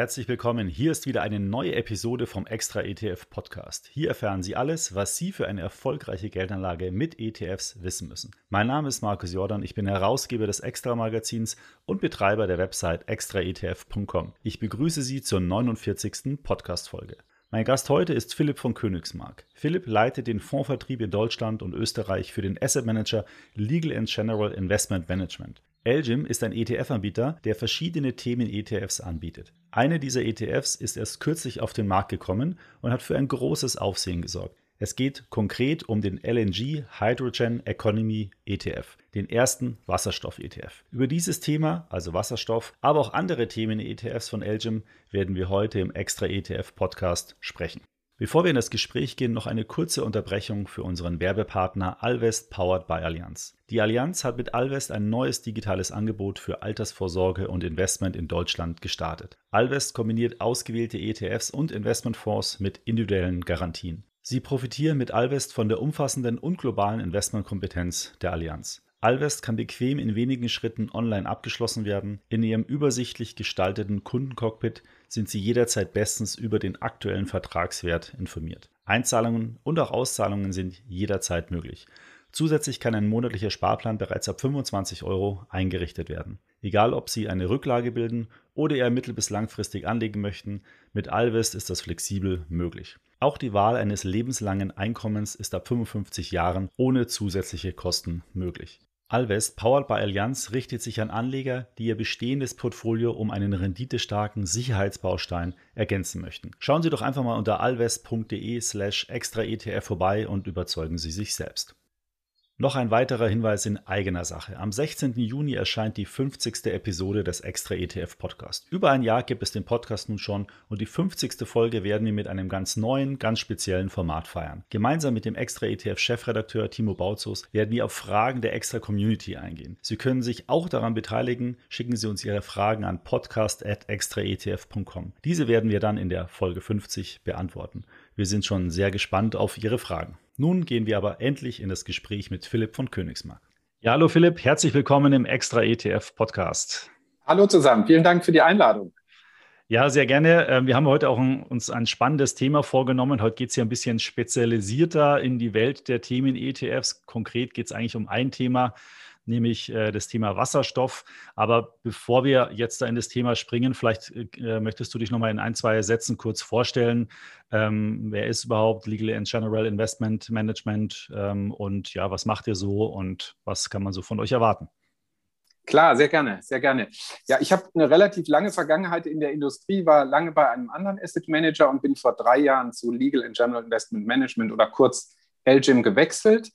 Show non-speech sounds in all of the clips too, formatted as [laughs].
Herzlich willkommen. Hier ist wieder eine neue Episode vom Extra ETF Podcast. Hier erfahren Sie alles, was Sie für eine erfolgreiche Geldanlage mit ETFs wissen müssen. Mein Name ist Markus Jordan, ich bin Herausgeber des Extra Magazins und Betreiber der Website extraetf.com. Ich begrüße Sie zur 49. Podcast Folge. Mein Gast heute ist Philipp von Königsmark. Philipp leitet den Fondsvertrieb in Deutschland und Österreich für den Asset Manager Legal General Investment Management. Elgim ist ein ETF-Anbieter, der verschiedene Themen-ETFs anbietet. Eine dieser ETFs ist erst kürzlich auf den Markt gekommen und hat für ein großes Aufsehen gesorgt. Es geht konkret um den LNG Hydrogen Economy ETF, den ersten Wasserstoff-ETF. Über dieses Thema, also Wasserstoff, aber auch andere Themen-ETFs von Elgim, werden wir heute im Extra ETF-Podcast sprechen. Bevor wir in das Gespräch gehen, noch eine kurze Unterbrechung für unseren Werbepartner Alvest Powered by Allianz. Die Allianz hat mit Alvest ein neues digitales Angebot für Altersvorsorge und Investment in Deutschland gestartet. Alvest kombiniert ausgewählte ETFs und Investmentfonds mit individuellen Garantien. Sie profitieren mit Alvest von der umfassenden und globalen Investmentkompetenz der Allianz. Alvest kann bequem in wenigen Schritten online abgeschlossen werden. In ihrem übersichtlich gestalteten Kundencockpit sind Sie jederzeit bestens über den aktuellen Vertragswert informiert. Einzahlungen und auch Auszahlungen sind jederzeit möglich. Zusätzlich kann ein monatlicher Sparplan bereits ab 25 Euro eingerichtet werden. Egal, ob Sie eine Rücklage bilden oder eher mittel- bis langfristig anlegen möchten, mit Alvest ist das flexibel möglich. Auch die Wahl eines lebenslangen Einkommens ist ab 55 Jahren ohne zusätzliche Kosten möglich. Alvest, powered by Allianz, richtet sich an Anleger, die ihr bestehendes Portfolio um einen renditestarken Sicherheitsbaustein ergänzen möchten. Schauen Sie doch einfach mal unter alvest.de slash extra ETF vorbei und überzeugen Sie sich selbst. Noch ein weiterer Hinweis in eigener Sache. Am 16. Juni erscheint die 50. Episode des Extra ETF Podcast. Über ein Jahr gibt es den Podcast nun schon und die 50. Folge werden wir mit einem ganz neuen, ganz speziellen Format feiern. Gemeinsam mit dem Extra ETF Chefredakteur Timo Bautzus werden wir auf Fragen der Extra Community eingehen. Sie können sich auch daran beteiligen. Schicken Sie uns Ihre Fragen an podcast@extraetf.com. Diese werden wir dann in der Folge 50 beantworten. Wir sind schon sehr gespannt auf Ihre Fragen. Nun gehen wir aber endlich in das Gespräch mit Philipp von Königsmark. Ja, hallo Philipp, herzlich willkommen im Extra ETF Podcast. Hallo zusammen, vielen Dank für die Einladung. Ja, sehr gerne. Ähm, wir haben heute auch ein, uns ein spannendes Thema vorgenommen. Heute geht es hier ein bisschen spezialisierter in die Welt der Themen ETFs. Konkret geht es eigentlich um ein Thema, nämlich äh, das Thema Wasserstoff. Aber bevor wir jetzt da in das Thema springen, vielleicht äh, möchtest du dich nochmal in ein, zwei Sätzen kurz vorstellen. Ähm, wer ist überhaupt Legal and General Investment Management ähm, und ja, was macht ihr so und was kann man so von euch erwarten? Klar, sehr gerne, sehr gerne. Ja, ich habe eine relativ lange Vergangenheit in der Industrie, war lange bei einem anderen Asset Manager und bin vor drei Jahren zu Legal and General Investment Management oder kurz LGIM gewechselt.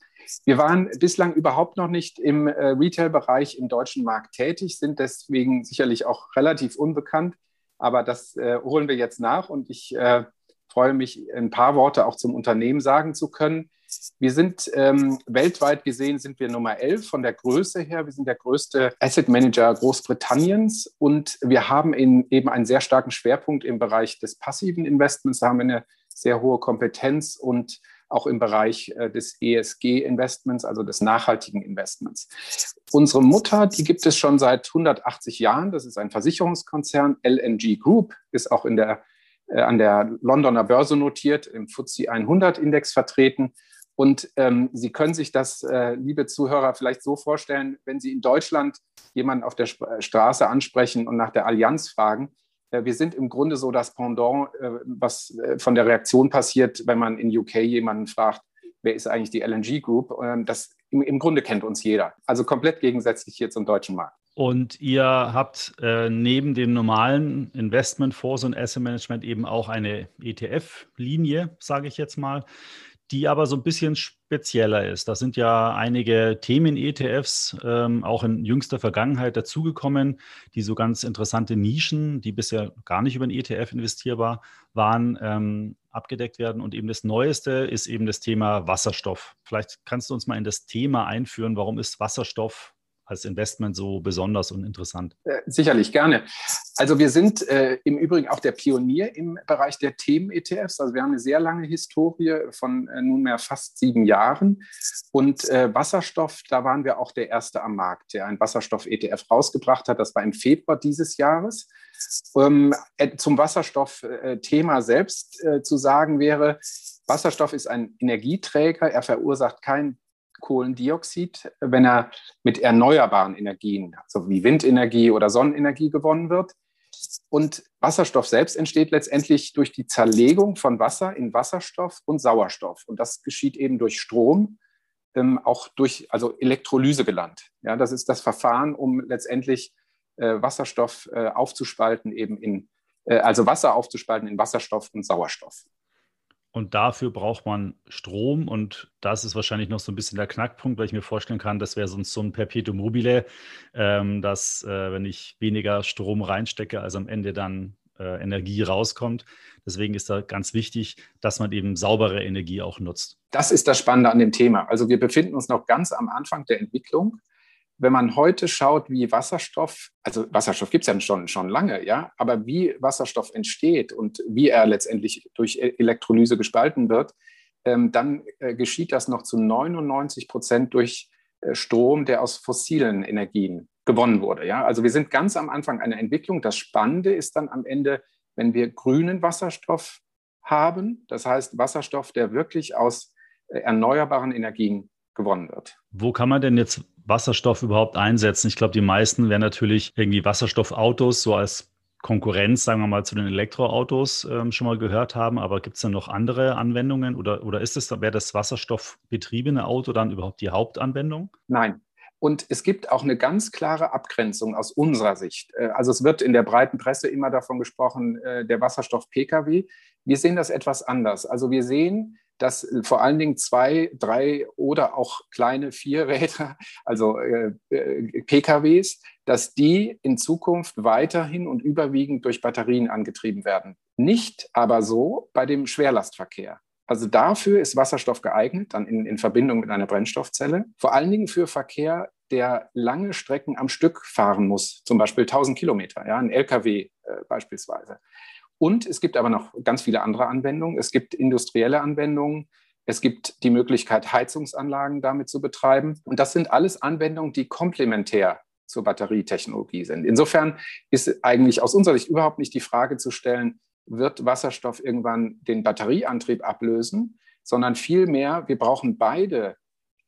Wir waren bislang überhaupt noch nicht im äh, Retail-Bereich im deutschen Markt tätig, sind deswegen sicherlich auch relativ unbekannt. Aber das äh, holen wir jetzt nach und ich äh, freue mich, ein paar Worte auch zum Unternehmen sagen zu können. Wir sind ähm, weltweit gesehen, sind wir Nummer 11 von der Größe her. Wir sind der größte Asset Manager Großbritanniens und wir haben in, eben einen sehr starken Schwerpunkt im Bereich des passiven Investments. Da haben wir eine sehr hohe Kompetenz und auch im Bereich äh, des ESG-Investments, also des nachhaltigen Investments. Unsere Mutter, die gibt es schon seit 180 Jahren. Das ist ein Versicherungskonzern. LNG Group ist auch in der, äh, an der Londoner Börse notiert, im FTSE 100-Index vertreten. Und ähm, Sie können sich das, äh, liebe Zuhörer, vielleicht so vorstellen, wenn Sie in Deutschland jemanden auf der Straße ansprechen und nach der Allianz fragen, wir sind im Grunde so das Pendant, äh, was äh, von der Reaktion passiert, wenn man in UK jemanden fragt, wer ist eigentlich die LNG Group? Ähm, das im, Grunde kennt uns jeder. Also komplett gegensätzlich hier zum deutschen Markt. Und ihr habt äh, neben dem normalen Investmentfonds und Asset Management eben auch eine ETF-Linie, sage ich jetzt mal, die aber so ein bisschen spezieller ist. Da sind ja einige Themen-ETFs ähm, auch in jüngster Vergangenheit dazugekommen, die so ganz interessante Nischen, die bisher gar nicht über einen ETF investierbar waren, ähm, abgedeckt werden. Und eben das Neueste ist eben das Thema Wasserstoff. Vielleicht kannst du uns mal in das Thema einführen. Warum ist Wasserstoff als Investment so besonders und interessant? Äh, sicherlich, gerne. Also wir sind äh, im Übrigen auch der Pionier im Bereich der Themen-ETFs. Also wir haben eine sehr lange Historie von äh, nunmehr fast sieben Jahren. Und äh, Wasserstoff, da waren wir auch der Erste am Markt, der ein Wasserstoff-ETF rausgebracht hat. Das war im Februar dieses Jahres. Ähm, äh, zum Wasserstoff-Thema selbst äh, zu sagen wäre, Wasserstoff ist ein Energieträger. Er verursacht kein Kohlendioxid, wenn er mit erneuerbaren Energien, also wie Windenergie oder Sonnenenergie gewonnen wird. Und Wasserstoff selbst entsteht letztendlich durch die Zerlegung von Wasser in Wasserstoff und Sauerstoff. Und das geschieht eben durch Strom, ähm, auch durch also Elektrolyse gelangt. Ja, das ist das Verfahren, um letztendlich äh, Wasserstoff äh, aufzuspalten, eben in, äh, also Wasser aufzuspalten in Wasserstoff und Sauerstoff. Und dafür braucht man Strom. Und das ist wahrscheinlich noch so ein bisschen der Knackpunkt, weil ich mir vorstellen kann, das wäre sonst so ein Perpetuum mobile, ähm, dass, äh, wenn ich weniger Strom reinstecke, als am Ende dann äh, Energie rauskommt. Deswegen ist da ganz wichtig, dass man eben saubere Energie auch nutzt. Das ist das Spannende an dem Thema. Also wir befinden uns noch ganz am Anfang der Entwicklung wenn man heute schaut, wie Wasserstoff, also Wasserstoff gibt es ja schon, schon lange, ja, aber wie Wasserstoff entsteht und wie er letztendlich durch e-, Elektrolyse gespalten wird, ähm, dann äh, geschieht das noch zu 99 Prozent durch äh, Strom, der aus fossilen Energien gewonnen wurde. Ja? Also wir sind ganz am Anfang einer Entwicklung. Das Spannende ist dann am Ende, wenn wir grünen Wasserstoff haben, das heißt Wasserstoff, der wirklich aus äh, erneuerbaren Energien gewonnen wird. Wo kann man denn jetzt Wasserstoff überhaupt einsetzen? Ich glaube, die meisten werden natürlich irgendwie Wasserstoffautos so als Konkurrenz, sagen wir mal, zu den Elektroautos ähm, schon mal gehört haben. Aber gibt es dann noch andere Anwendungen oder, oder ist es, wäre das wasserstoffbetriebene Auto dann überhaupt die Hauptanwendung? Nein. Und es gibt auch eine ganz klare Abgrenzung aus unserer Sicht. Äh, also es wird in der breiten Presse immer davon gesprochen, äh, der Wasserstoff-Pkw. Wir sehen das etwas anders. Also wir sehen dass vor allen Dingen zwei, drei oder auch kleine Vierräder, [laughs] also äh, äh PKWs, dass die in Zukunft weiterhin und überwiegend durch Batterien angetrieben werden. Nicht aber so bei dem Schwerlastverkehr. Also dafür ist Wasserstoff geeignet, dann in, in Verbindung mit einer Brennstoffzelle. Vor allen Dingen für Verkehr, der lange Strecken am Stück fahren muss, zum Beispiel 1000 Kilometer, ja, ein LKW äh, beispielsweise. Und es gibt aber noch ganz viele andere Anwendungen. Es gibt industrielle Anwendungen. Es gibt die Möglichkeit, Heizungsanlagen damit zu betreiben. Und das sind alles Anwendungen, die komplementär zur Batterietechnologie sind. Insofern ist eigentlich aus unserer Sicht überhaupt nicht die Frage zu stellen, wird Wasserstoff irgendwann den Batterieantrieb ablösen, sondern vielmehr, wir brauchen beide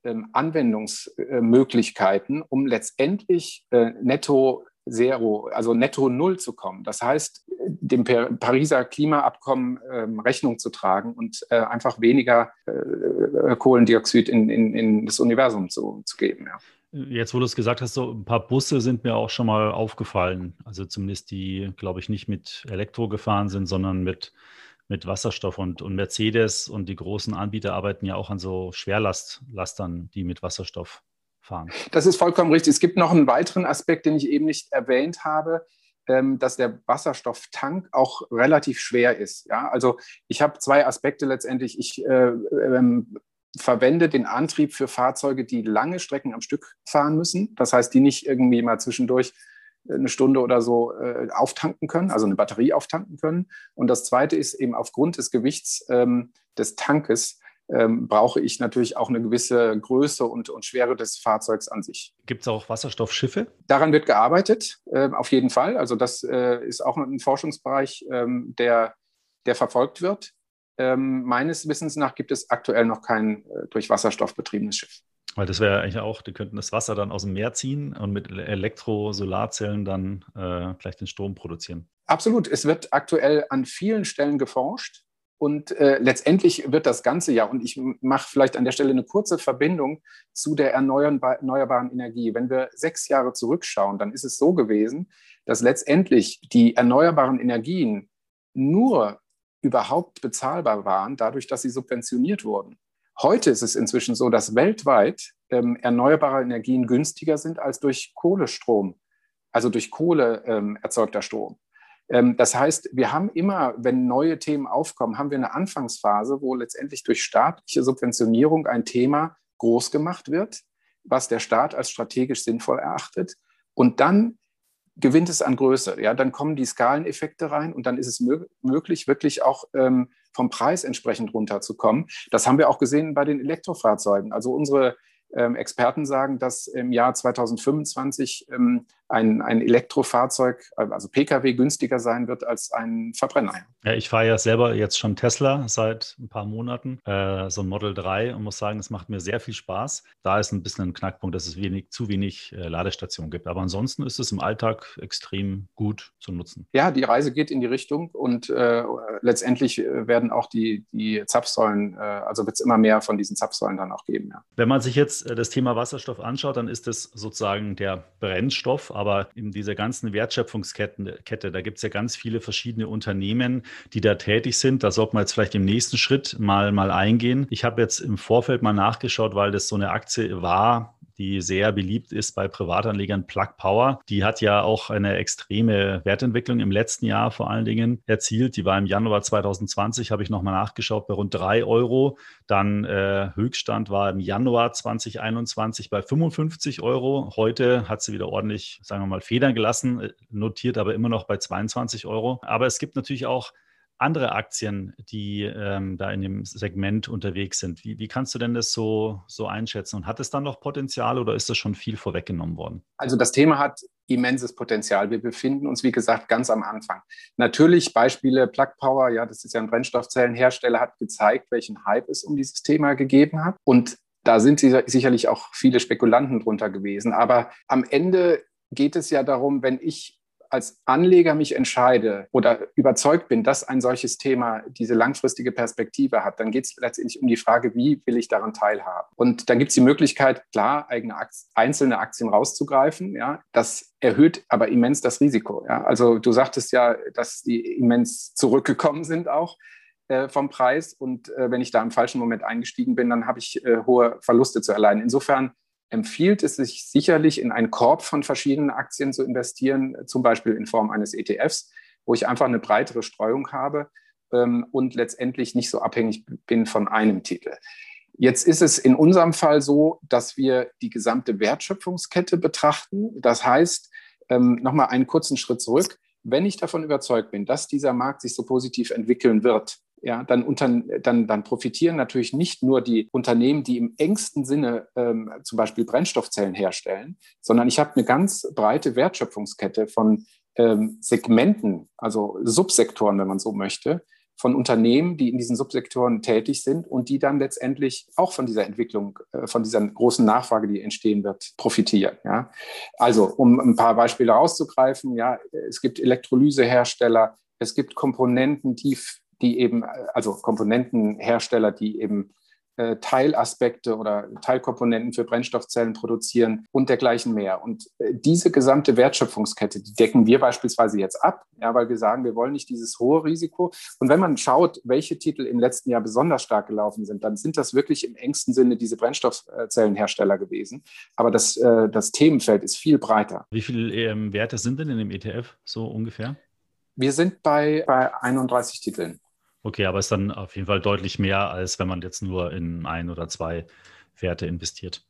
ähm, Anwendungsmöglichkeiten, um letztendlich äh, netto Zero, also netto Null zu kommen. Das heißt, dem Pariser Klimaabkommen ähm, Rechnung zu tragen und äh, einfach weniger äh, Kohlendioxid in, in, in, das Universum zu, zu geben. Ja. Jetzt, wo du es gesagt hast, so ein paar Busse sind mir auch schon mal aufgefallen. Also zumindest die, glaube ich, nicht mit Elektro gefahren sind, sondern mit, mit Wasserstoff. Und, und Mercedes und die großen Anbieter arbeiten ja auch an so Schwerlastlastern, die mit Wasserstoff fahren. Das ist vollkommen richtig. Es gibt noch einen weiteren Aspekt, den ich eben nicht erwähnt habe, ähm, dass der Wasserstofftank auch relativ schwer ist. Ja? Also ich habe zwei Aspekte letztendlich. Ich äh, ähm, verwende den Antrieb für Fahrzeuge, die lange Strecken am Stück fahren müssen. Das heißt, die nicht irgendwie mal zwischendurch eine Stunde oder so äh, auftanken können, also eine Batterie auftanken können. Und das Zweite ist eben aufgrund des Gewichts ähm, des Tankes ähm, brauche ich natürlich auch eine gewisse Größe und, und Schwere des Fahrzeugs an sich. Gibt es auch Wasserstoffschiffe? Daran wird gearbeitet, äh, auf jeden Fall. Also das äh, ist auch ein Forschungsbereich, ähm, der, der verfolgt wird. Ähm, meines Wissens nach gibt es aktuell noch kein äh, durch Wasserstoff betriebenes Schiff. Weil das wäre eigentlich auch, die könnten das Wasser dann aus dem Meer ziehen und mit Elektro-Solarzellen dann äh, gleich den Strom produzieren. Absolut. Es wird aktuell an vielen Stellen geforscht. Und äh, letztendlich wird das Ganze ja, und ich mache vielleicht an der Stelle eine kurze Verbindung zu der erneuerbaren Energie. Wenn wir sechs Jahre zurückschauen, dann ist es so gewesen, dass letztendlich die erneuerbaren Energien nur überhaupt bezahlbar waren, dadurch, dass sie subventioniert wurden. Heute ist es inzwischen so, dass weltweit ähm, erneuerbare Energien günstiger sind als durch Kohlestrom, also durch Kohle ähm, erzeugter Strom. Ähm, das heißt, wir haben immer, wenn neue Themen aufkommen, haben wir eine Anfangsphase, wo letztendlich durch staatliche Subventionierung ein Thema groß gemacht wird. was der Staat als strategisch sinnvoll erachtet. Und dann gewinnt es an Größe. Ja, dann kommen die Skaleneffekte rein und dann ist es mö möglich, wirklich auch ähm, vom Preis entsprechend runterzukommen. Das haben wir auch gesehen bei den Elektrofahrzeugen. Also unsere ähm, Experten sagen, dass im Jahr 2025 ähm, ein, ein Elektrofahrzeug, also Pkw, günstiger sein wird als ein Verbrenner. Ja, ich fahre ja selber jetzt schon Tesla seit ein paar Monaten, äh, so ein Model 3 und muss sagen, es macht mir sehr viel Spaß. Da ist ein bisschen ein Knackpunkt, dass es wenig, zu wenig äh, Ladestationen gibt. Aber ansonsten ist es im Alltag extrem gut zu nutzen. Ja, die Reise geht in die Richtung und äh, letztendlich äh, werden auch die, die Zapfsäulen, äh, also wird es immer mehr von diesen Zapfsäulen dann auch geben. Ja. Wenn man sich jetzt äh, das Thema Wasserstoff anschaut, dann ist es sozusagen der Brennstoff aber in dieser ganzen Wertschöpfungskette, Kette, da gibt es ja ganz viele verschiedene Unternehmen, die da tätig sind. Da sollte man jetzt vielleicht im nächsten Schritt mal, mal eingehen. Ich habe jetzt im Vorfeld mal nachgeschaut, weil das so eine Aktie war, die sehr beliebt ist bei Privatanlegern, Plug Power. Die hat ja auch eine extreme Wertentwicklung im letzten Jahr vor allen Dingen erzielt. Die war im Januar 2020, habe ich nochmal nachgeschaut, bei rund drei Euro. Dann äh, Höchststand war im Januar 2021 bei 55 Euro. Heute hat sie wieder ordentlich, sagen wir mal, Federn gelassen, äh, notiert aber immer noch bei 22 Euro. Aber es gibt natürlich auch andere Aktien, die ähm, da in dem Segment unterwegs sind. Wie, wie, kannst du denn das so, so einschätzen? Und hat es dann noch Potenzial oder ist das schon viel vorweggenommen worden? Also das Thema hat immenses Potenzial. Wir befinden uns, wie gesagt, ganz am Anfang. Natürlich Beispiele Plug Power, ja, das ist ja ein Brennstoffzellenhersteller, hat gezeigt, welchen Hype es um dieses Thema gegeben hat. Und da sind sicherlich auch viele Spekulanten drunter gewesen. Aber am Ende geht es ja darum, wenn ich als Anleger mich entscheide oder überzeugt bin, dass ein solches Thema diese langfristige Perspektive hat, dann geht es letztendlich um die Frage, wie will ich daran teilhaben? Und dann gibt es die Möglichkeit, klar, eigene Aktien, einzelne Aktien rauszugreifen. Ja, das erhöht aber immens das Risiko. Ja, also du sagtest ja, dass die immens zurückgekommen sind auch äh, vom Preis. Und äh, wenn ich da im falschen Moment eingestiegen bin, dann habe ich äh, hohe Verluste zu erleiden. Insofern empfiehlt es sich sicherlich in einen Korb von verschiedenen Aktien zu investieren, zum Beispiel in Form eines ETFs, wo ich einfach eine breitere Streuung habe ähm, und letztendlich nicht so abhängig bin von einem Titel. Jetzt ist es in unserem Fall so, dass wir die gesamte Wertschöpfungskette betrachten. Das heißt, ähm, nochmal einen kurzen Schritt zurück. Wenn ich davon überzeugt bin, dass dieser Markt sich so positiv entwickeln wird, ja, dann, unter, dann, dann profitieren natürlich nicht nur die Unternehmen, die im engsten Sinne ähm, zum Beispiel Brennstoffzellen herstellen, sondern ich habe eine ganz breite Wertschöpfungskette von ähm, Segmenten, also Subsektoren, wenn man so möchte, von Unternehmen, die in diesen Subsektoren tätig sind und die dann letztendlich auch von dieser Entwicklung, äh, von dieser großen Nachfrage, die entstehen wird, profitieren. Ja? Also, um ein paar Beispiele rauszugreifen, ja, es gibt Elektrolysehersteller, es gibt Komponenten, die die eben, also Komponentenhersteller, die eben äh, Teilaspekte oder Teilkomponenten für Brennstoffzellen produzieren und dergleichen mehr. Und äh, diese gesamte Wertschöpfungskette, die decken wir beispielsweise jetzt ab, ja, weil wir sagen, wir wollen nicht dieses hohe Risiko. Und wenn man schaut, welche Titel im letzten Jahr besonders stark gelaufen sind, dann sind das wirklich im engsten Sinne diese Brennstoffzellenhersteller gewesen. Aber das, äh, das Themenfeld ist viel breiter. Wie viele ähm, Werte sind denn in dem ETF so ungefähr? Wir sind bei, bei 31 Titeln. Okay, aber ist dann auf jeden Fall deutlich mehr, als wenn man jetzt nur in ein oder zwei Werte investiert.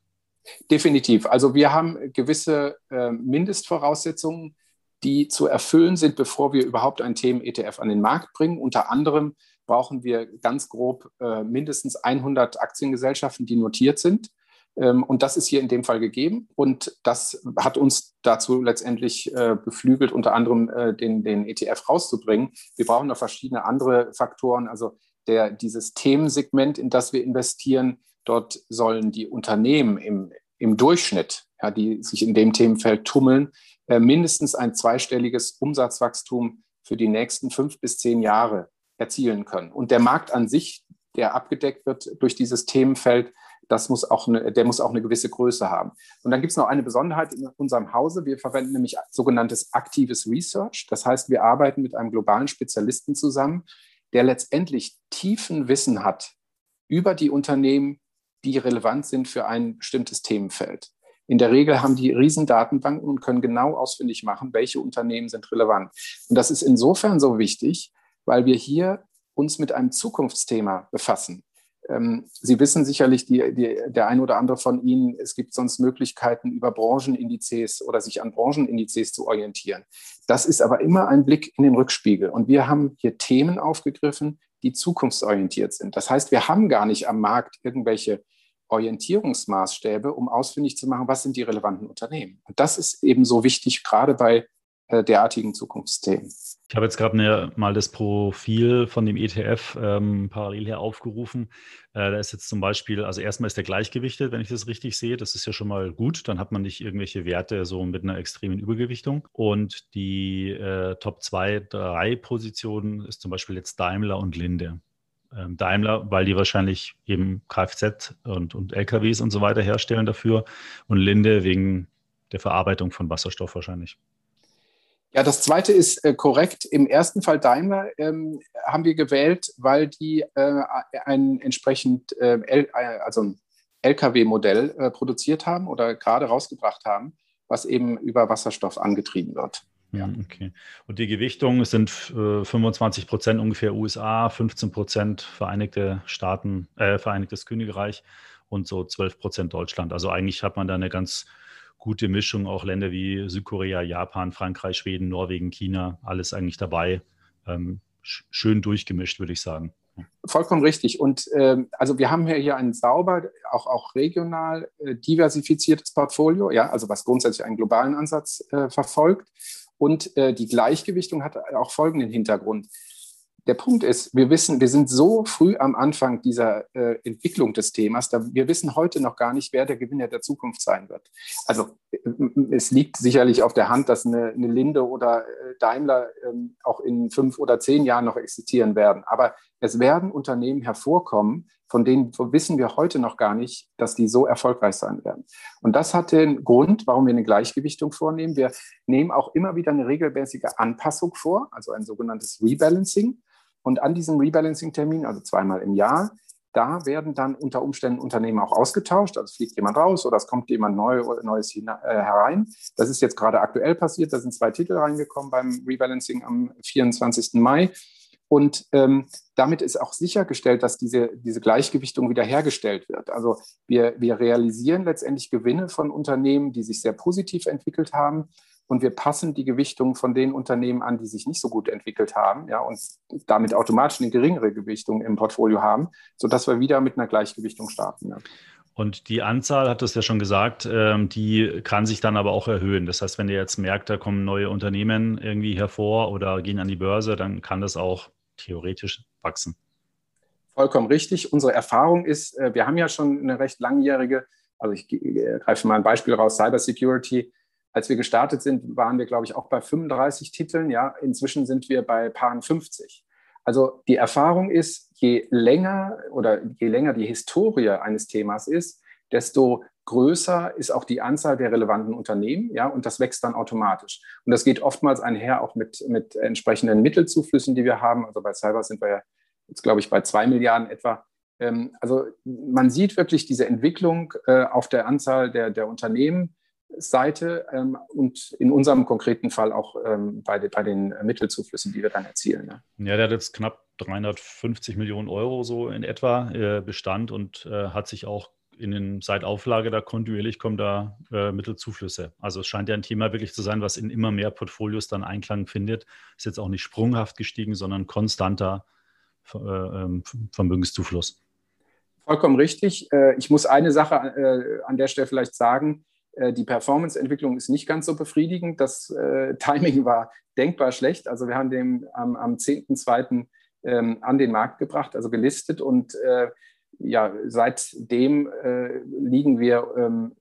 Definitiv. Also wir haben gewisse äh, Mindestvoraussetzungen, die zu erfüllen sind, bevor wir überhaupt ein Themen-ETF an den Markt bringen. Unter anderem brauchen wir ganz grob äh, mindestens 100 Aktiengesellschaften, die notiert sind. Ähm, und das ist hier in dem Fall gegeben. Und das hat uns dazu letztendlich äh, beflügelt, unter anderem äh, den, den ETF rauszubringen. Wir brauchen noch verschiedene andere Faktoren. Also der, dieses Themensegment, in das wir investieren, dort sollen die Unternehmen im, im Durchschnitt, ja, die sich in dem Themenfeld tummeln, äh, mindestens ein zweistelliges Umsatzwachstum für die nächsten fünf bis zehn Jahre erzielen können. Und der Markt an sich, der abgedeckt wird durch dieses Themenfeld, das muss auch eine, der muss auch eine gewisse Größe haben. Und dann gibt es noch eine Besonderheit in unserem Hause. Wir verwenden nämlich sogenanntes aktives Research. Das heißt, wir arbeiten mit einem globalen Spezialisten zusammen, der letztendlich tiefen Wissen hat über die Unternehmen, die relevant sind für ein bestimmtes Themenfeld. In der Regel haben die riesen Datenbanken und können genau ausfindig machen, welche Unternehmen sind relevant. Und das ist insofern so wichtig, weil wir hier uns mit einem Zukunftsthema befassen. Ähm, Sie wissen sicherlich, die, die, der ein oder andere von Ihnen, es gibt sonst Möglichkeiten, über Branchenindizes oder sich an Branchenindizes zu orientieren. Das ist aber immer ein Blick in den Rückspiegel. Und wir haben hier Themen aufgegriffen, die zukunftsorientiert sind. Das heißt, wir haben gar nicht am Markt irgendwelche Orientierungsmaßstäbe, um ausfindig zu machen, was sind die relevanten Unternehmen. Und das ist eben so wichtig, gerade bei derartigen Zukunftsthemen. Ich habe jetzt gerade mal das Profil von dem ETF ähm, parallel hier aufgerufen. Äh, da ist jetzt zum Beispiel, also erstmal ist der gleichgewichtet, wenn ich das richtig sehe. Das ist ja schon mal gut. Dann hat man nicht irgendwelche Werte so mit einer extremen Übergewichtung. Und die äh, Top 2, 3 Positionen ist zum Beispiel jetzt Daimler und Linde. Ähm, Daimler, weil die wahrscheinlich eben Kfz und, und LKWs und so weiter herstellen dafür. Und Linde wegen der Verarbeitung von Wasserstoff wahrscheinlich. Ja, das zweite ist äh, korrekt. Im ersten Fall Daimler ähm, haben wir gewählt, weil die äh, ein entsprechend äh, äh, also ein LKW-Modell äh, produziert haben oder gerade rausgebracht haben, was eben über Wasserstoff angetrieben wird. Ja. Hm, okay. Und die Gewichtung sind 25 äh, Prozent ungefähr USA, 15 Prozent Vereinigte Staaten, Vereinigtes Königreich und so 12 Prozent Deutschland. Also eigentlich hat man da eine ganz gute Mischung, auch Länder wie Südkorea, Japan, Frankreich, Schweden, Norwegen, China, alles eigentlich dabei. Ähm, schön durchgemischt, würde ich sagen. Vollkommen richtig. Und ähm, also wir haben hier ein sauber, auch, auch regional äh, diversifiziertes Portfolio, ja, also was grundsätzlich einen globalen Ansatz äh, verfolgt. Und äh, die Gleichgewichtung hat auch folgenden Hintergrund der Punkt ist, wir wissen, wir sind so früh am Anfang dieser äh, Entwicklung des Themas, da wir wissen heute noch gar nicht, wer der Gewinner der Zukunft sein wird. Also äh, es liegt sicherlich auf der Hand, dass eine, eine Linde oder äh, Daimler ähm, auch in fünf oder zehn Jahren noch existieren werden. Aber es werden Unternehmen hervorkommen, von denen wissen wir heute noch gar nicht, dass die so erfolgreich sein werden. Und das hat den Grund, warum wir eine Gleichgewichtung vornehmen. Wir nehmen auch immer wieder eine regelmäßige Anpassung vor, also ein sogenanntes Rebalancing. Und an diesem Rebalancing-Termin, also zweimal im Jahr, da werden dann unter Umständen Unternehmen auch ausgetauscht. Also fliegt jemand raus oder es kommt jemand neu, Neues äh, herein. Das ist jetzt gerade aktuell passiert. Da sind zwei Titel reingekommen beim Rebalancing am 24. Mai. Und ähm, damit ist auch sichergestellt, dass diese, diese Gleichgewichtung wiederhergestellt wird. Also wir, wir realisieren letztendlich Gewinne von Unternehmen, die sich sehr positiv entwickelt haben und wir passen die Gewichtung von den Unternehmen an, die sich nicht so gut entwickelt haben, ja, und damit automatisch eine geringere Gewichtung im Portfolio haben, sodass wir wieder mit einer Gleichgewichtung starten. Ja. Und die Anzahl, hat es ja schon gesagt, ähm, die kann sich dann aber auch erhöhen. Das heißt, wenn ihr jetzt merkt, da kommen neue Unternehmen irgendwie hervor oder gehen an die Börse, dann kann das auch theoretisch wachsen. Vollkommen richtig. Unsere Erfahrung ist, äh, wir haben ja schon eine recht langjährige, also ich äh, greife mal ein Beispiel raus, Cybersecurity als wir gestartet sind, waren wir, glaube ich, auch bei 35 Titeln. Ja, inzwischen sind wir bei Paaren 50. Also die Erfahrung ist, je länger oder je länger die Historie eines Themas ist, desto größer ist auch die Anzahl der relevanten Unternehmen, ja, und das wächst dann automatisch. Und das geht oftmals einher auch mit, mit entsprechenden Mittelzuflüssen, die wir haben. Also bei Cyber sind wir ja jetzt, glaube ich, bei zwei Milliarden etwa. Ähm, also man sieht wirklich diese Entwicklung äh, auf der Anzahl der, der Unternehmen Seite ähm, und in unserem konkreten Fall auch ähm, bei, de, bei, den Mittelzuflüssen, die wir dann erzielen. Ne? Ja, der hat jetzt knapp 350 Millionen Euro so in etwa äh, Bestand und äh, hat sich auch in den seit Auflage da kontinuierlich kommen da äh, Mittelzuflüsse. Also es scheint ja ein Thema wirklich zu sein, was in immer mehr Portfolios dann Einklang findet. Ist jetzt auch nicht sprunghaft gestiegen, sondern konstanter äh, ähm, Vermögenszufluss. Vollkommen richtig. Äh, ich muss eine Sache äh, an der Stelle vielleicht sagen die Performance-Entwicklung ist nicht ganz so befriedigend. Das äh, [laughs] Timing war denkbar schlecht. Also wir haben den am, am 10.2. Ähm, an den Markt gebracht, also gelistet. Und äh, ja, seitdem äh, liegen wir ähm,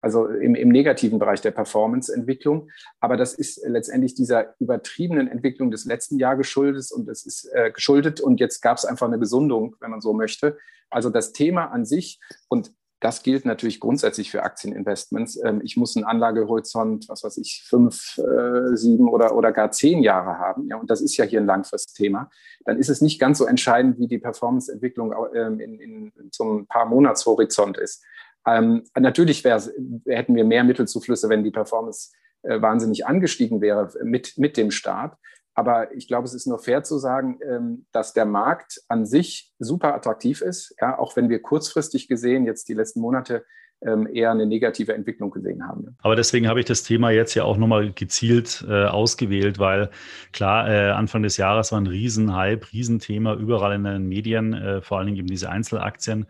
also im, im, negativen Bereich der Performance-Entwicklung. Aber das ist letztendlich dieser übertriebenen Entwicklung des letzten Jahres geschuldet und es ist äh, geschuldet und jetzt gab es einfach eine Gesundung, wenn man so möchte. Also das Thema an sich und das gilt natürlich grundsätzlich für Aktieninvestments. Ähm, ich muss einen Anlagehorizont, was weiß ich, fünf, äh, sieben oder, oder gar zehn Jahre haben. Ja, und das ist ja hier ein Langfristthema. Dann ist es nicht ganz so entscheidend, wie die Performanceentwicklung ähm, in, in, so ein paar Monatshorizont ist. Ähm, natürlich hätten wir mehr Mittelzuflüsse, wenn die Performance äh, wahnsinnig angestiegen wäre mit, mit dem Start. Aber ich glaube, es ist nur fair zu sagen, ähm, dass der Markt an sich super attraktiv ist, ja, auch wenn wir kurzfristig gesehen jetzt die letzten Monate ähm, eher eine negative Entwicklung gesehen haben. Aber deswegen habe ich das Thema jetzt ja auch nochmal gezielt äh, ausgewählt, weil klar, äh, Anfang des Jahres war ein Riesenhype, Riesenthema überall in den Medien, äh, vor allen Dingen eben diese Einzelaktien.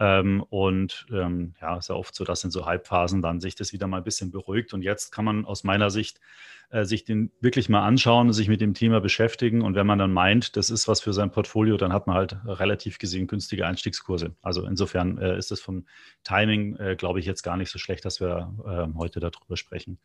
Ähm, und ähm, ja, ist ja oft so, dass in so Halbphasen dann sich das wieder mal ein bisschen beruhigt. Und jetzt kann man aus meiner Sicht äh, sich den wirklich mal anschauen, sich mit dem Thema beschäftigen. Und wenn man dann meint, das ist was für sein Portfolio, dann hat man halt relativ gesehen günstige Einstiegskurse. Also insofern äh, ist das vom Timing, äh, glaube ich, jetzt gar nicht so schlecht, dass wir ähm, heute darüber sprechen.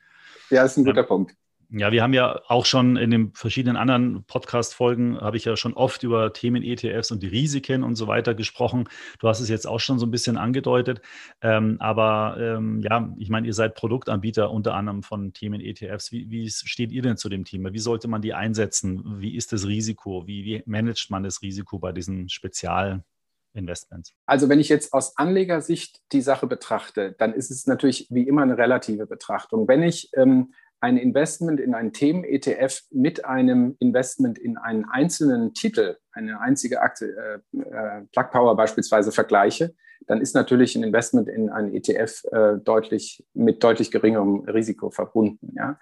Ja, ist ein guter ähm, Punkt. Ja, wir haben ja auch schon in den verschiedenen anderen Podcast-Folgen, habe ich ja schon oft über Themen ETFs und die Risiken und so weiter gesprochen. Du hast es jetzt auch schon so ein bisschen angedeutet. Ähm, aber ähm, ja, ich meine, ihr seid Produktanbieter unter anderem von Themen ETFs. Wie, wie, steht ihr denn zu dem Thema? Wie sollte man die einsetzen? Wie ist das Risiko? Wie, wie managt man das Risiko bei diesen Spezialinvestments? Also wenn ich jetzt aus Anlegersicht die Sache betrachte, dann ist es natürlich wie immer eine relative Betrachtung. Wenn ich ähm, ein Investment in einen Themen-ETF mit einem Investment in einen einzelnen Titel, eine einzige Aktie, äh, äh, Plug Power beispielsweise vergleiche, dann ist natürlich ein Investment in einen ETF äh, deutlich, mit deutlich geringerem Risiko verbunden. Ja.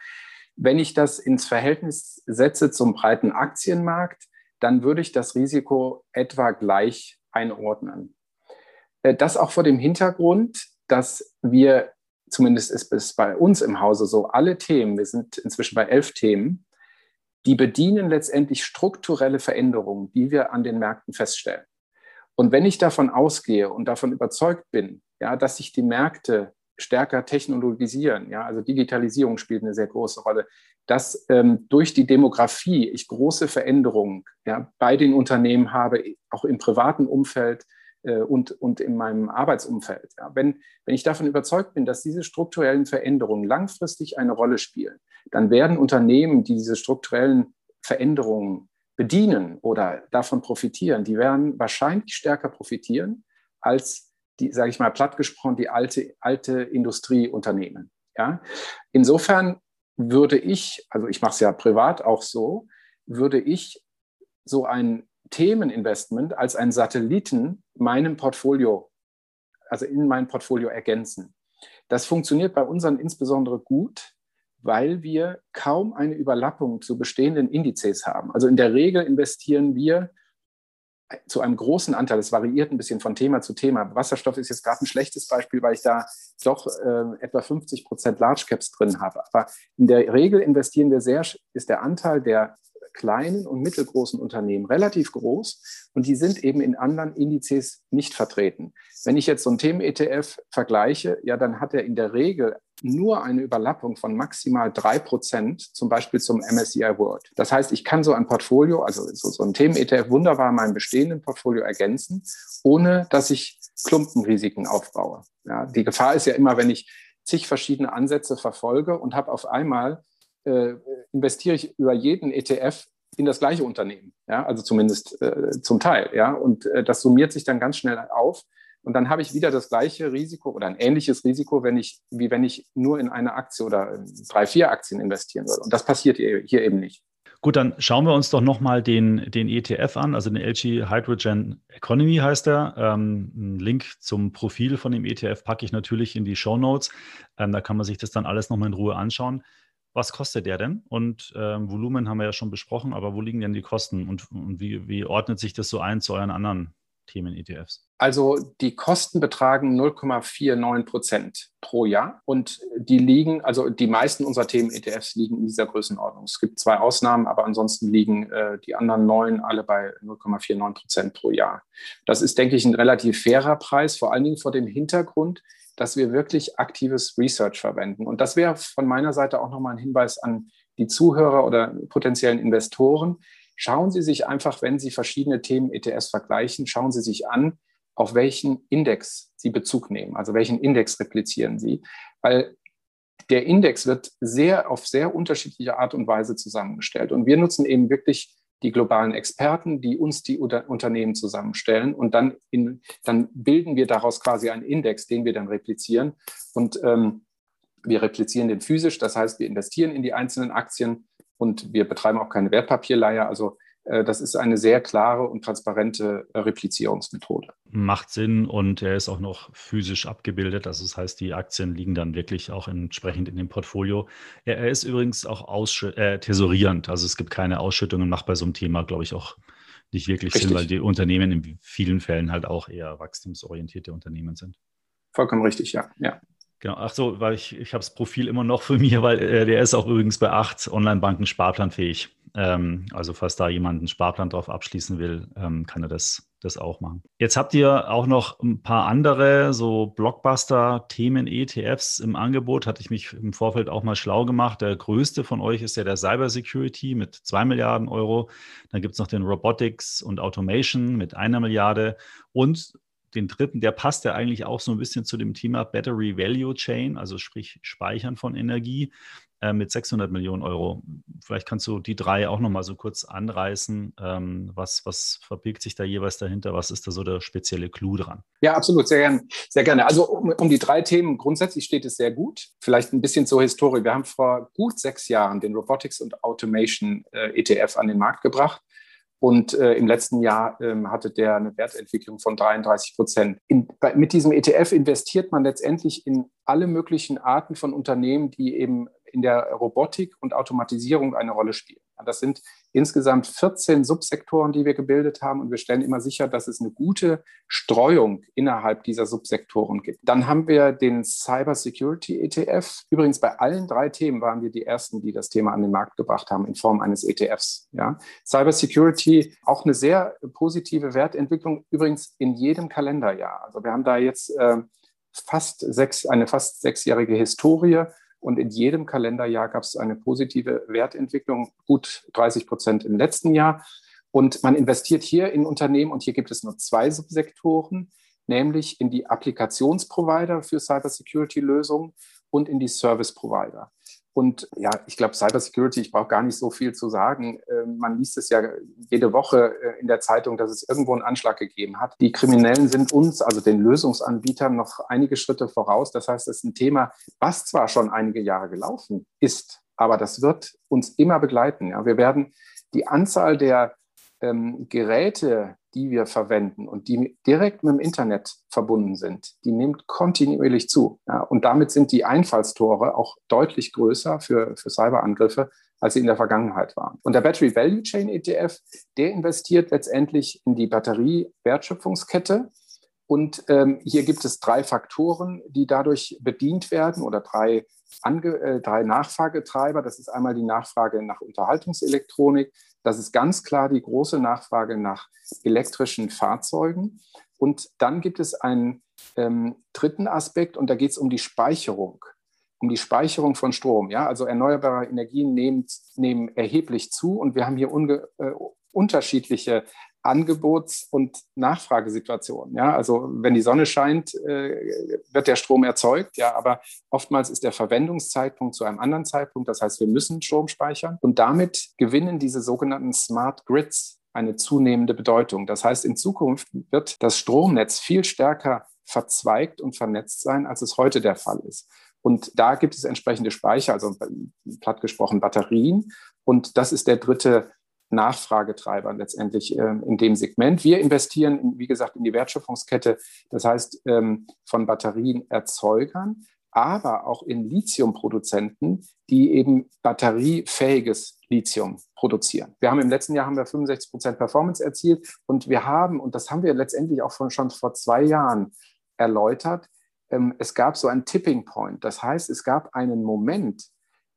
Wenn ich das ins Verhältnis setze zum breiten Aktienmarkt, dann würde ich das Risiko etwa gleich einordnen. Äh, das auch vor dem Hintergrund, dass wir zumindest ist es bei uns im Hause so, alle Themen, wir sind inzwischen bei elf Themen, die bedienen letztendlich strukturelle Veränderungen, die wir an den Märkten feststellen. Und wenn ich davon ausgehe und davon überzeugt bin, ja, dass sich die Märkte stärker technologisieren, ja, also Digitalisierung spielt eine sehr große Rolle, dass ähm, durch die Demografie ich große Veränderungen ja, bei den Unternehmen habe, auch im privaten Umfeld, und, und in meinem Arbeitsumfeld. Ja. Wenn, wenn ich davon überzeugt bin, dass diese strukturellen Veränderungen langfristig eine Rolle spielen, dann werden Unternehmen, die diese strukturellen Veränderungen bedienen oder davon profitieren, die werden wahrscheinlich stärker profitieren als die, sage ich mal, platt gesprochen, die alte, alte Industrieunternehmen. Ja? Insofern würde ich, also ich mache es ja privat auch so, würde ich so ein Themeninvestment als ein Satelliten meinem Portfolio, also in mein Portfolio ergänzen. Das funktioniert bei unseren insbesondere gut, weil wir kaum eine Überlappung zu bestehenden Indizes haben. Also in der Regel investieren wir zu einem großen Anteil, es variiert ein bisschen von Thema zu Thema. Wasserstoff ist jetzt gerade ein schlechtes Beispiel, weil ich da doch äh, etwa 50 Prozent Large Caps drin habe. Aber in der Regel investieren wir sehr, ist der Anteil der kleinen und mittelgroßen Unternehmen relativ groß und die sind eben in anderen Indizes nicht vertreten. Wenn ich jetzt so einen Themen-ETF vergleiche, ja, dann hat er in der Regel nur eine Überlappung von maximal drei Prozent, zum Beispiel zum MSCI World. Das heißt, ich kann so ein Portfolio, also so, so ein Themen-ETF wunderbar meinem bestehenden Portfolio ergänzen, ohne dass ich Klumpenrisiken aufbaue. Ja, die Gefahr ist ja immer, wenn ich zig verschiedene Ansätze verfolge und habe auf einmal äh, investiere ich über jeden ETF in das gleiche Unternehmen, ja, also zumindest äh, zum Teil, ja, und äh, das summiert sich dann ganz schnell auf und dann habe ich wieder das gleiche Risiko oder ein ähnliches Risiko, wenn ich, wie wenn ich nur in eine Aktie oder drei, vier Aktien investieren würde. Und das passiert hier, eben nicht. Gut, dann schauen wir uns doch nochmal den, den ETF an, also den LG Hydrogen Economy heißt er. Ähm, einen Link zum Profil von dem ETF packe ich natürlich in die Show Notes. Ähm, da kann man sich das dann alles nochmal in Ruhe anschauen. Was kostet der denn? Und ähm, Volumen haben wir ja schon besprochen, aber wo liegen denn die Kosten und, und wie, wie ordnet sich das so ein zu euren anderen Themen-ETFs? Also die Kosten betragen 0,49 Prozent pro Jahr und die liegen, also die meisten unserer Themen-ETFs liegen in dieser Größenordnung. Es gibt zwei Ausnahmen, aber ansonsten liegen äh, die anderen neun alle bei 0,49 Prozent pro Jahr. Das ist, denke ich, ein relativ fairer Preis, vor allen Dingen vor dem Hintergrund, dass wir wirklich aktives Research verwenden. Und das wäre von meiner Seite auch nochmal ein Hinweis an die Zuhörer oder potenziellen Investoren. Schauen Sie sich einfach, wenn Sie verschiedene Themen ETS vergleichen, schauen Sie sich an, auf welchen Index Sie Bezug nehmen, also welchen Index replizieren Sie, weil der Index wird sehr auf sehr unterschiedliche Art und Weise zusammengestellt. Und wir nutzen eben wirklich die globalen Experten, die uns die Unternehmen zusammenstellen. Und dann, in, dann bilden wir daraus quasi einen Index, den wir dann replizieren. Und ähm, wir replizieren den physisch, das heißt, wir investieren in die einzelnen Aktien und wir betreiben auch keine Wertpapierleihe. Also äh, das ist eine sehr klare und transparente äh, Replizierungsmethode. Macht Sinn und er ist auch noch physisch abgebildet. Also das heißt, die Aktien liegen dann wirklich auch entsprechend in dem Portfolio. Er, er ist übrigens auch äh, tesorierend. Also es gibt keine Ausschüttungen, macht bei so einem Thema, glaube ich, auch nicht wirklich Richtig. Sinn, weil die Unternehmen in vielen Fällen halt auch eher wachstumsorientierte Unternehmen sind. Vollkommen richtig, ja. ja. Genau, ach so, weil ich, ich habe das Profil immer noch für [laughs] mich, weil äh, der ist auch übrigens bei acht Online-Banken sparplanfähig. Ähm, also falls da jemand einen Sparplan drauf abschließen will, ähm, kann er das, das auch machen. Jetzt habt ihr auch noch ein paar andere so Blockbuster-Themen-ETFs im Angebot. Hatte ich mich im Vorfeld auch mal schlau gemacht. Der größte von euch ist ja der Cybersecurity mit zwei Milliarden Euro. Dann gibt es noch den Robotics und Automation mit einer Milliarde und den dritten, der passt ja eigentlich auch so ein bisschen zu dem Thema Battery Value Chain, also sprich Speichern von Energie äh, mit 600 Millionen Euro. Vielleicht kannst du die drei auch nochmal so kurz anreißen. Ähm, was, was verbirgt sich da jeweils dahinter? Was ist da so der spezielle Clou dran? Ja, absolut, sehr gerne. Sehr gerne. Also um, um die drei Themen grundsätzlich steht es sehr gut. Vielleicht ein bisschen zur Historie. Wir haben vor gut sechs Jahren den Robotics und Automation äh, ETF an den Markt gebracht. Und äh, im letzten Jahr ähm, hatte der eine Wertentwicklung von 33 Prozent. In, bei, mit diesem ETF investiert man letztendlich in alle möglichen Arten von Unternehmen, die eben in der Robotik und Automatisierung eine Rolle spielen. Das sind insgesamt 14 Subsektoren, die wir gebildet haben und wir stellen immer sicher, dass es eine gute Streuung innerhalb dieser Subsektoren gibt. Dann haben wir den Cyber Security ETF. Übrigens bei allen drei Themen waren wir die ersten, die das Thema an den Markt gebracht haben in Form eines ETFs. Ja. Cyber Security auch eine sehr positive Wertentwicklung übrigens in jedem Kalenderjahr. Also wir haben da jetzt äh, fast sechs, eine fast sechsjährige Historie und in jedem Kalenderjahr gab es eine positive Wertentwicklung, gut 30 Prozent im letzten Jahr. Und man investiert hier in Unternehmen und hier gibt es nur zwei Subsektoren, nämlich in die Applikationsprovider für Cybersecurity-Lösungen und in die Service-Provider. Und ja, ich glaube, Cybersecurity, ich brauche gar nicht so viel zu sagen. Ähm, man liest es ja jede Woche äh, in der Zeitung, dass es irgendwo einen Anschlag gegeben hat. Die Kriminellen sind uns, also den Lösungsanbietern, noch einige Schritte voraus. Das heißt, es ist ein Thema, was zwar schon einige Jahre gelaufen ist, aber das wird uns immer begleiten. Ja. Wir werden die Anzahl der ähm, Geräte, die wir verwenden und die direkt mit dem Internet verbunden sind, die nimmt kontinuierlich zu. Ja, und damit sind die Einfallstore auch deutlich größer für, für Cyberangriffe, als sie in der Vergangenheit waren. Und der Battery Value Chain ETF, der investiert letztendlich in die Batterie-Wertschöpfungskette. Und ähm, hier gibt es drei Faktoren, die dadurch bedient werden oder drei, Ange äh, drei Nachfragetreiber. Das ist einmal die Nachfrage nach Unterhaltungselektronik, das ist ganz klar die große Nachfrage nach elektrischen Fahrzeugen. Und dann gibt es einen ähm, dritten Aspekt und da geht es um die Speicherung, um die Speicherung von Strom. Ja? Also erneuerbare Energien nehmen, nehmen erheblich zu und wir haben hier unge, äh, unterschiedliche Angebots- und Nachfragesituation. Ja, also wenn die Sonne scheint, äh, wird der Strom erzeugt. Ja, aber oftmals ist der Verwendungszeitpunkt zu einem anderen Zeitpunkt. Das heißt, wir müssen Strom speichern und damit gewinnen diese sogenannten Smart Grids eine zunehmende Bedeutung. Das heißt, in Zukunft wird das Stromnetz viel stärker verzweigt und vernetzt sein, als es heute der Fall ist. Und da gibt es entsprechende Speicher, also platt gesprochen Batterien. Und das ist der dritte Nachfragetreiber letztendlich ähm, in dem Segment. Wir investieren, wie gesagt, in die Wertschöpfungskette, das heißt ähm, von Batterienerzeugern, aber auch in Lithiumproduzenten, die eben batteriefähiges Lithium produzieren. Wir haben im letzten Jahr haben wir 65 Prozent Performance erzielt und wir haben, und das haben wir letztendlich auch schon vor zwei Jahren erläutert, ähm, es gab so einen Tipping Point. Das heißt, es gab einen Moment,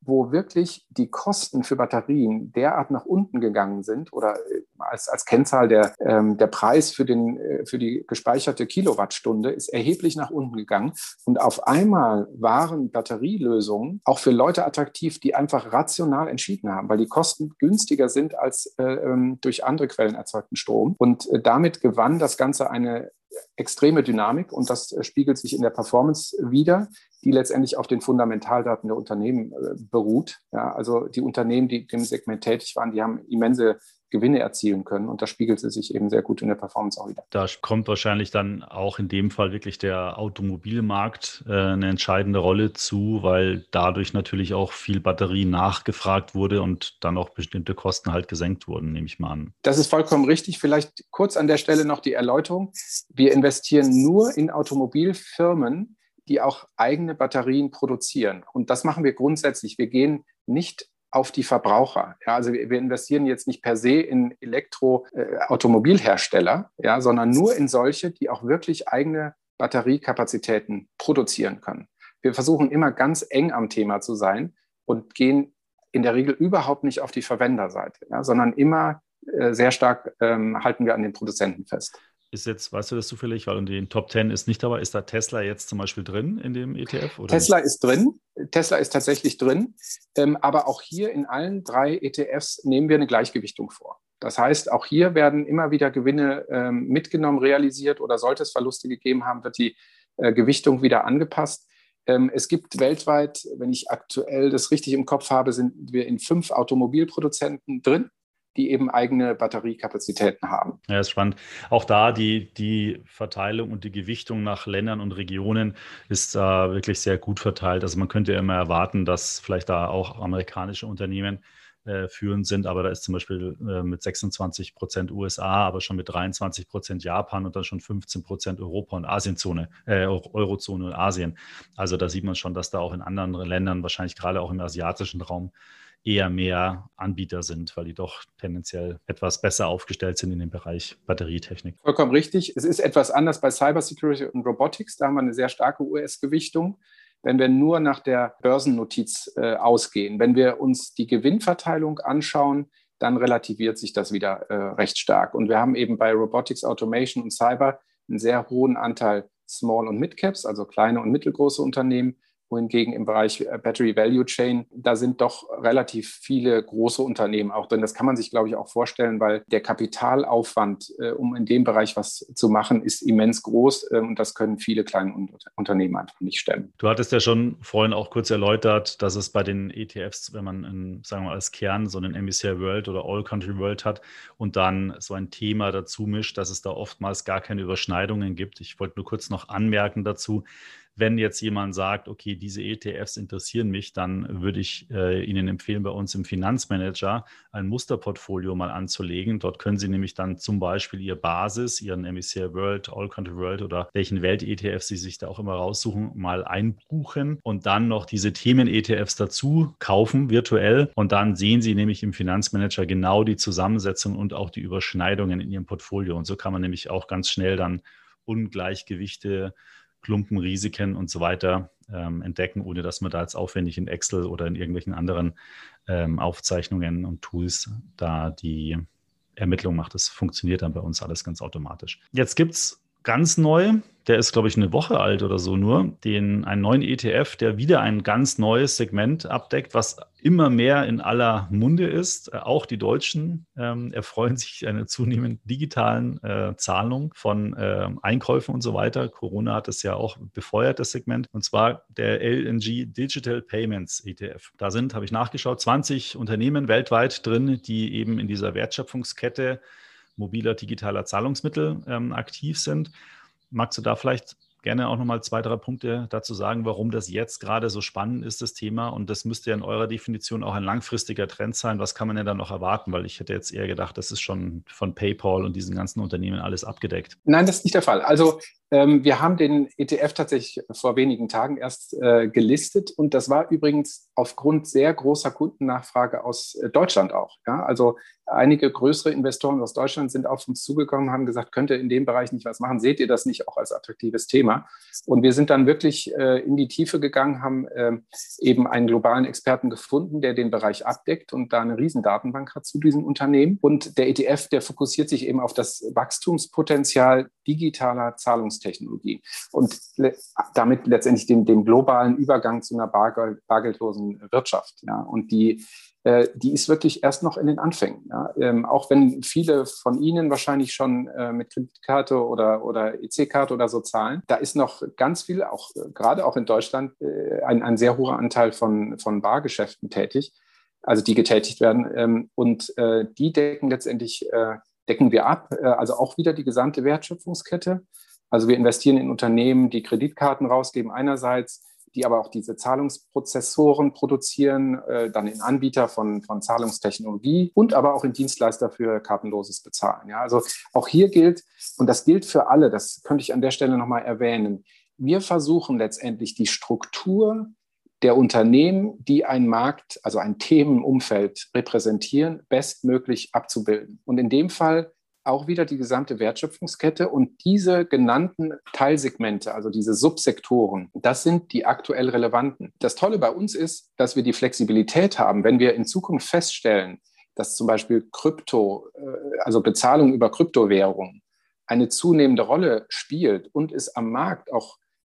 wo wirklich die Kosten für Batterien derart nach unten gegangen sind oder äh, als, als Kennzahl der, ähm, der Preis für, den, äh, für die gespeicherte Kilowattstunde ist erheblich nach unten gegangen. Und auf einmal waren Batterielösungen auch für Leute attraktiv, die einfach rational entschieden haben, weil die Kosten günstiger sind als äh, ähm, durch andere Quellen erzeugten Strom. Und äh, damit gewann das Ganze eine extreme Dynamik und das äh, spiegelt sich in der Performance wieder, die letztendlich auf den Fundamentaldaten der Unternehmen äh, beruht. Ja, also die Unternehmen, die im Segment tätig waren, die haben immense Gewinne erzielen können. Und das spiegelt sich eben sehr gut in der Performance auch wieder. Da kommt wahrscheinlich dann auch in dem Fall wirklich der Automobilmarkt äh, eine entscheidende Rolle zu, weil dadurch natürlich auch viel Batterie nachgefragt wurde und dann auch bestimmte Kosten halt gesenkt wurden, nehme ich mal an. Das ist vollkommen richtig. Vielleicht kurz an der Stelle noch die Erläuterung. Wir investieren nur in Automobilfirmen, die auch eigene Batterien produzieren. Und das machen wir grundsätzlich. Wir gehen nicht auf die Verbraucher. Ja, also wir, wir investieren jetzt nicht per se in Elektroautomobilhersteller, äh, ja, sondern nur in solche, die auch wirklich eigene Batteriekapazitäten produzieren können. Wir versuchen immer ganz eng am Thema zu sein und gehen in der Regel überhaupt nicht auf die Verwenderseite, ja, sondern immer äh, sehr stark ähm, halten wir an den Produzenten fest. Ist jetzt, weißt du das zufällig, weil in den Top 10 ist nicht dabei, ist da Tesla jetzt zum Beispiel drin in dem ETF? Tesla nicht? ist drin, Tesla ist tatsächlich drin, ähm, aber auch hier in allen drei ETFs nehmen wir eine Gleichgewichtung vor. Das heißt, auch hier werden immer wieder Gewinne ähm, mitgenommen, realisiert oder sollte es Verluste gegeben haben, wird die äh, Gewichtung wieder angepasst. Ähm, es gibt weltweit, wenn ich aktuell das richtig im Kopf habe, sind wir in fünf Automobilproduzenten drin die eben eigene Batteriekapazitäten haben. Ja, ist spannend. Auch da die, die Verteilung und die Gewichtung nach Ländern und Regionen ist äh, wirklich sehr gut verteilt. Also man könnte ja immer erwarten, dass vielleicht da auch amerikanische Unternehmen äh, führend sind, aber da ist zum Beispiel äh, mit 26 Prozent USA, aber schon mit 23 Prozent Japan und dann schon 15 Prozent Europa und Asienzone, äh, Eurozone und Asien. Also da sieht man schon, dass da auch in anderen Ländern, wahrscheinlich gerade auch im asiatischen Raum, eher mehr Anbieter sind, weil die doch tendenziell etwas besser aufgestellt sind in dem Bereich Batterietechnik. Vollkommen richtig. Es ist etwas anders bei Cybersecurity und Robotics. Da haben wir eine sehr starke US-Gewichtung. Wenn wir nur nach der Börsennotiz äh, ausgehen, wenn wir uns die Gewinnverteilung anschauen, dann relativiert sich das wieder äh, recht stark. Und wir haben eben bei Robotics, Automation und Cyber einen sehr hohen Anteil Small- und Mid-Caps, also kleine und mittelgroße Unternehmen wohingegen im Bereich äh, Battery Value Chain, da sind doch relativ viele große Unternehmen auch drin. Das kann man sich, glaube ich, auch vorstellen, weil der Kapitalaufwand, äh, um in dem Bereich was zu machen, ist immens groß äh, und das können viele kleine Unternehmen einfach nicht stemmen. Du hattest ja schon vorhin auch kurz erläutert, dass es bei den ETFs, wenn man in, sagen wir mal als Kern so einen MSCI World oder All Country World hat und dann so ein Thema dazu mischt, dass es da oftmals gar keine Überschneidungen gibt. Ich wollte nur kurz noch anmerken dazu, wenn jetzt jemand sagt, okay, diese ETFs interessieren mich, dann würde ich äh, Ihnen empfehlen, bei uns im Finanzmanager ein Musterportfolio mal anzulegen. Dort können Sie nämlich dann zum Beispiel Ihr Basis, Ihren MSCI World, All Country World oder welchen Welt-ETFs Sie sich da auch immer raussuchen, mal einbuchen und dann noch diese Themen-ETFs dazu kaufen, virtuell. Und dann sehen Sie nämlich im Finanzmanager genau die Zusammensetzung und auch die Überschneidungen in Ihrem Portfolio. Und so kann man nämlich auch ganz schnell dann Ungleichgewichte Klumpenrisiken und so weiter ähm, entdecken, ohne dass man da jetzt aufwendig in Excel oder in irgendwelchen anderen ähm, Aufzeichnungen und Tools da die Ermittlung macht. Das funktioniert dann bei uns alles ganz automatisch. Jetzt gibt es ganz neu der ist, glaube ich, eine Woche alt oder so nur, den einen neuen ETF, der wieder ein ganz neues Segment abdeckt, was immer mehr in aller Munde ist. Äh, auch die Deutschen ähm, erfreuen sich einer zunehmend digitalen äh, Zahlung von äh, Einkäufen und so weiter. Corona hat es ja auch befeuert, das Segment. Und zwar der LNG Digital Payments ETF. Da sind, habe ich nachgeschaut, 20 Unternehmen weltweit drin, die eben in dieser Wertschöpfungskette mobiler digitaler Zahlungsmittel ähm, aktiv sind. Magst du da vielleicht gerne auch nochmal zwei, drei Punkte dazu sagen, warum das jetzt gerade so spannend ist, das Thema. Und das müsste ja in eurer Definition auch ein langfristiger Trend sein. Was kann man denn da noch erwarten? Weil ich hätte jetzt eher gedacht, das ist schon von PayPal und diesen ganzen Unternehmen alles abgedeckt. Nein, das ist nicht der Fall. Also ähm, wir haben den ETF tatsächlich vor wenigen Tagen erst äh, gelistet und das war übrigens aufgrund sehr großer Kundennachfrage aus äh, Deutschland auch. Ja? Also einige größere Investoren aus Deutschland sind auf uns zugekommen, haben gesagt, könnt ihr in dem Bereich nicht was machen? Seht ihr das nicht auch als attraktives Thema? Und wir sind dann wirklich äh, in die Tiefe gegangen, haben ähm, eben einen globalen Experten gefunden, der den Bereich abdeckt und da eine Riesendatenbank hat zu diesem Unternehmen. Und der ETF, der fokussiert sich eben auf das Wachstumspotenzial digitaler Zahlungs Zahlungstechnologie und le damit letztendlich dem, dem, globalen Übergang zu einer bargeld bargeldlosen Wirtschaft. Ja. Und die, äh, die ist wirklich erst noch in den Anfängen. Ja. Ähm, auch wenn viele von Ihnen wahrscheinlich schon äh, mit Kreditkarte oder, oder EC-Karte oder so zahlen, da ist noch ganz viel, auch äh, gerade auch in Deutschland, äh, ein, ein sehr hoher Anteil von, von Bargeschäften tätig. also die getätigt werden. Ähm, und äh, die decken letztendlich, äh, decken wir ab, also auch wieder die gesamte Wertschöpfungskette. Also wir investieren in Unternehmen, die Kreditkarten rausgeben einerseits, die aber auch diese Zahlungsprozessoren produzieren, äh, dann in Anbieter von, von Zahlungstechnologie und aber auch in Dienstleister für kartenloses Bezahlen. Ja, also auch hier gilt, und das gilt für alle, das könnte ich an der Stelle nochmal erwähnen, wir versuchen letztendlich die Struktur der Unternehmen, die einen Markt, also ein Themenumfeld repräsentieren, bestmöglich abzubilden. Und in dem Fall auch wieder die gesamte Wertschöpfungskette und diese genannten Teilsegmente, also diese Subsektoren, das sind die aktuell relevanten. Das Tolle bei uns ist, dass wir die Flexibilität haben, wenn wir in Zukunft feststellen, dass zum Beispiel Krypto, äh, also Bezahlung über Kryptowährungen eine zunehmende Rolle spielt und es am Markt auch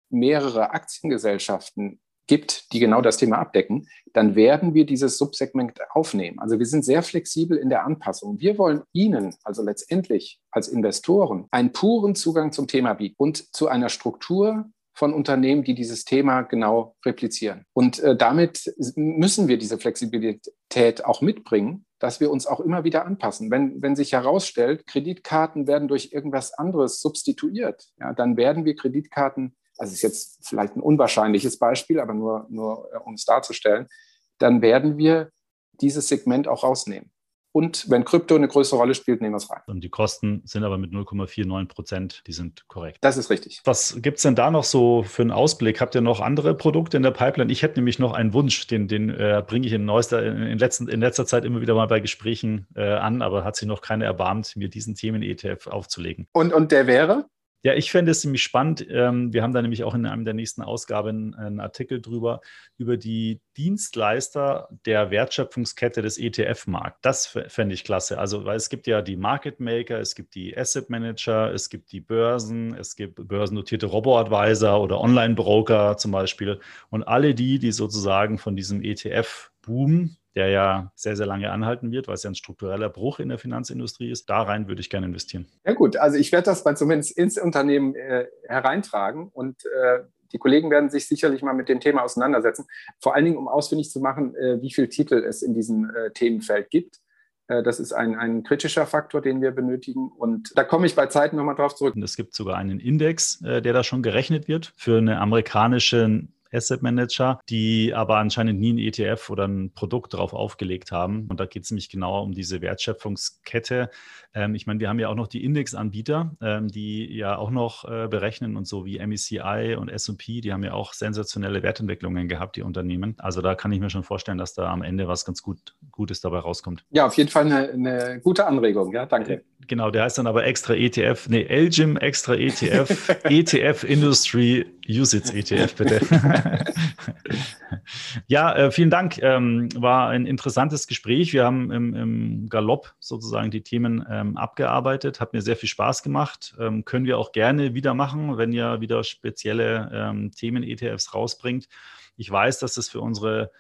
mehrere Aktiengesellschaften gibt, die genau das Thema abdecken, dann werden wir dieses Subsegment aufnehmen. Also wir sind sehr flexibel in der Anpassung. Wir wollen Ihnen, also letztendlich als Investoren, einen puren Zugang zum Thema bieten und zu einer Struktur von Unternehmen, die dieses Thema genau replizieren. Und äh, damit müssen wir diese Flexibilität auch mitbringen, dass wir uns auch immer wieder anpassen. Wenn, wenn sich herausstellt, Kreditkarten werden durch irgendwas anderes substituiert, ja, dann werden wir Kreditkarten also ist jetzt vielleicht ein unwahrscheinliches Beispiel, aber nur, nur äh, um es darzustellen, dann werden wir dieses Segment auch rausnehmen. Und wenn Krypto eine größere Rolle spielt, nehmen wir es rein. Und die Kosten sind aber mit 0,49 Prozent, die sind korrekt. Das ist richtig. Was gibt es denn da noch so für einen Ausblick? Habt ihr noch andere Produkte in der Pipeline? Ich hätte nämlich noch einen Wunsch, den, den äh, bringe ich in, neuester, in, letzten, in letzter Zeit immer wieder mal bei Gesprächen äh, an, aber hat sich noch keiner erbarmt, mir diesen Themen-ETF aufzulegen. Und, und der wäre? Ja, ich fände es ziemlich spannend. Ähm, wir haben da nämlich auch in einem der nächsten Ausgaben einen Artikel drüber, über die Dienstleister der Wertschöpfungskette des ETF-Markts. Das fände ich klasse. Also, weil es gibt ja die Market Maker, es gibt die Asset Manager, es gibt die Börsen, es gibt börsennotierte Robo-Advisor oder Online-Broker zum Beispiel. Und alle die, die sozusagen von diesem ETF-Boom der ja sehr, sehr lange anhalten wird, weil es ja ein struktureller Bruch in der Finanzindustrie ist. Da rein würde ich gerne investieren. Ja gut, also ich werde das mal zumindest ins Unternehmen äh, hereintragen und äh, die Kollegen werden sich sicherlich mal mit dem Thema auseinandersetzen, vor allen Dingen, um ausfindig zu machen, äh, wie viele Titel es in diesem äh, Themenfeld gibt. Äh, das ist ein, ein kritischer Faktor, den wir benötigen. Und da komme ich bei Zeiten nochmal drauf zurück. Und es gibt sogar einen Index, der da schon gerechnet wird für eine amerikanische Asset Manager, die aber anscheinend nie ein ETF oder ein Produkt drauf aufgelegt haben. Und da geht es nämlich genau um diese Wertschöpfungskette. Ähm, ich meine, wir haben ja auch noch die Indexanbieter, ähm, die ja auch noch äh, berechnen und so wie MECI und S&P, die haben ja auch sensationelle Wertentwicklungen gehabt, die Unternehmen. Also da kann ich mir schon vorstellen, dass da am Ende was ganz gut, Gutes dabei rauskommt. Ja, auf jeden Fall eine, eine gute Anregung. Ja, danke. Äh, genau, der heißt dann aber extra ETF, nee, LGIM extra ETF, [laughs] ETF Industry Usage ETF, bitte. [laughs] ja, äh, vielen Dank. Ähm, war ein interessantes Gespräch. Wir haben im, im Galopp sozusagen die Themen ähm, abgearbeitet. Hat mir sehr viel Spaß gemacht. Ähm, können wir auch gerne wieder machen, wenn ihr wieder spezielle ähm, Themen-ETFs rausbringt. Ich weiß, dass das für unsere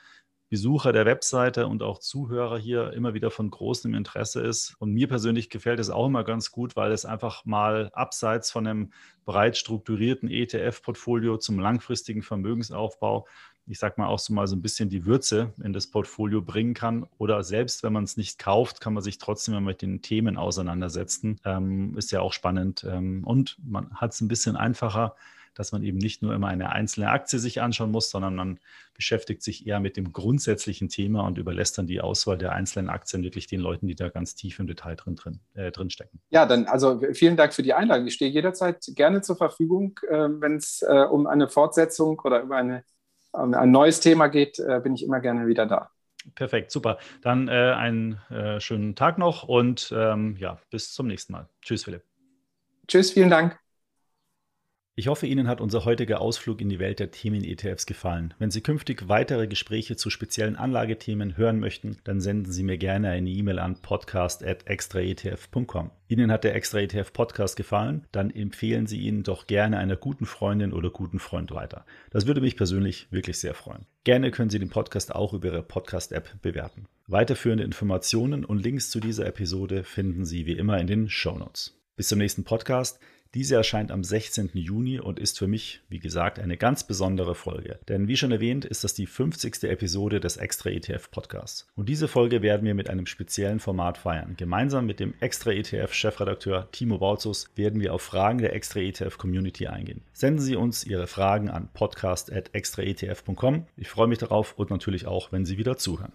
Besucher der Webseite und auch Zuhörer hier immer wieder von großem Interesse ist. Und mir persönlich gefällt es auch immer ganz gut, weil es einfach mal abseits von einem breit strukturierten ETF-Portfolio zum langfristigen Vermögensaufbau, ich sag mal auch so mal so ein bisschen die Würze in das Portfolio bringen kann. Oder selbst wenn man es nicht kauft, kann man sich trotzdem mal mit den Themen auseinandersetzen. Ähm, ist ja auch spannend. Ähm, und man hat es ein bisschen einfacher dass man eben nicht nur immer eine einzelne Aktie sich anschauen muss, sondern man beschäftigt sich eher mit dem grundsätzlichen Thema und überlässt dann die Auswahl der einzelnen Aktien wirklich den Leuten, die da ganz tief im Detail drin, drin, äh, drin stecken. Ja, dann also vielen Dank für die Einladung. Ich stehe jederzeit gerne zur Verfügung, äh, wenn es äh, um eine Fortsetzung oder über eine, um ein neues Thema geht, äh, bin ich immer gerne wieder da. Perfekt, super. Dann äh, einen äh, schönen Tag noch und ähm, ja, bis zum nächsten Mal. Tschüss, Philipp. Tschüss, vielen Dank. Ich hoffe, Ihnen hat unser heutiger Ausflug in die Welt der Themen-ETFs gefallen. Wenn Sie künftig weitere Gespräche zu speziellen Anlagethemen hören möchten, dann senden Sie mir gerne eine E-Mail an podcast.extraetf.com. Ihnen hat der Extra ETF Podcast gefallen? Dann empfehlen Sie ihn doch gerne einer guten Freundin oder guten Freund weiter. Das würde mich persönlich wirklich sehr freuen. Gerne können Sie den Podcast auch über Ihre Podcast-App bewerten. Weiterführende Informationen und Links zu dieser Episode finden Sie wie immer in den Show Notes. Bis zum nächsten Podcast. Diese erscheint am 16. Juni und ist für mich, wie gesagt, eine ganz besondere Folge. Denn wie schon erwähnt, ist das die 50. Episode des Extra ETF Podcasts. Und diese Folge werden wir mit einem speziellen Format feiern. Gemeinsam mit dem Extra ETF Chefredakteur Timo Bautzus werden wir auf Fragen der Extra ETF Community eingehen. Senden Sie uns Ihre Fragen an podcast.extraetf.com. Ich freue mich darauf und natürlich auch, wenn Sie wieder zuhören.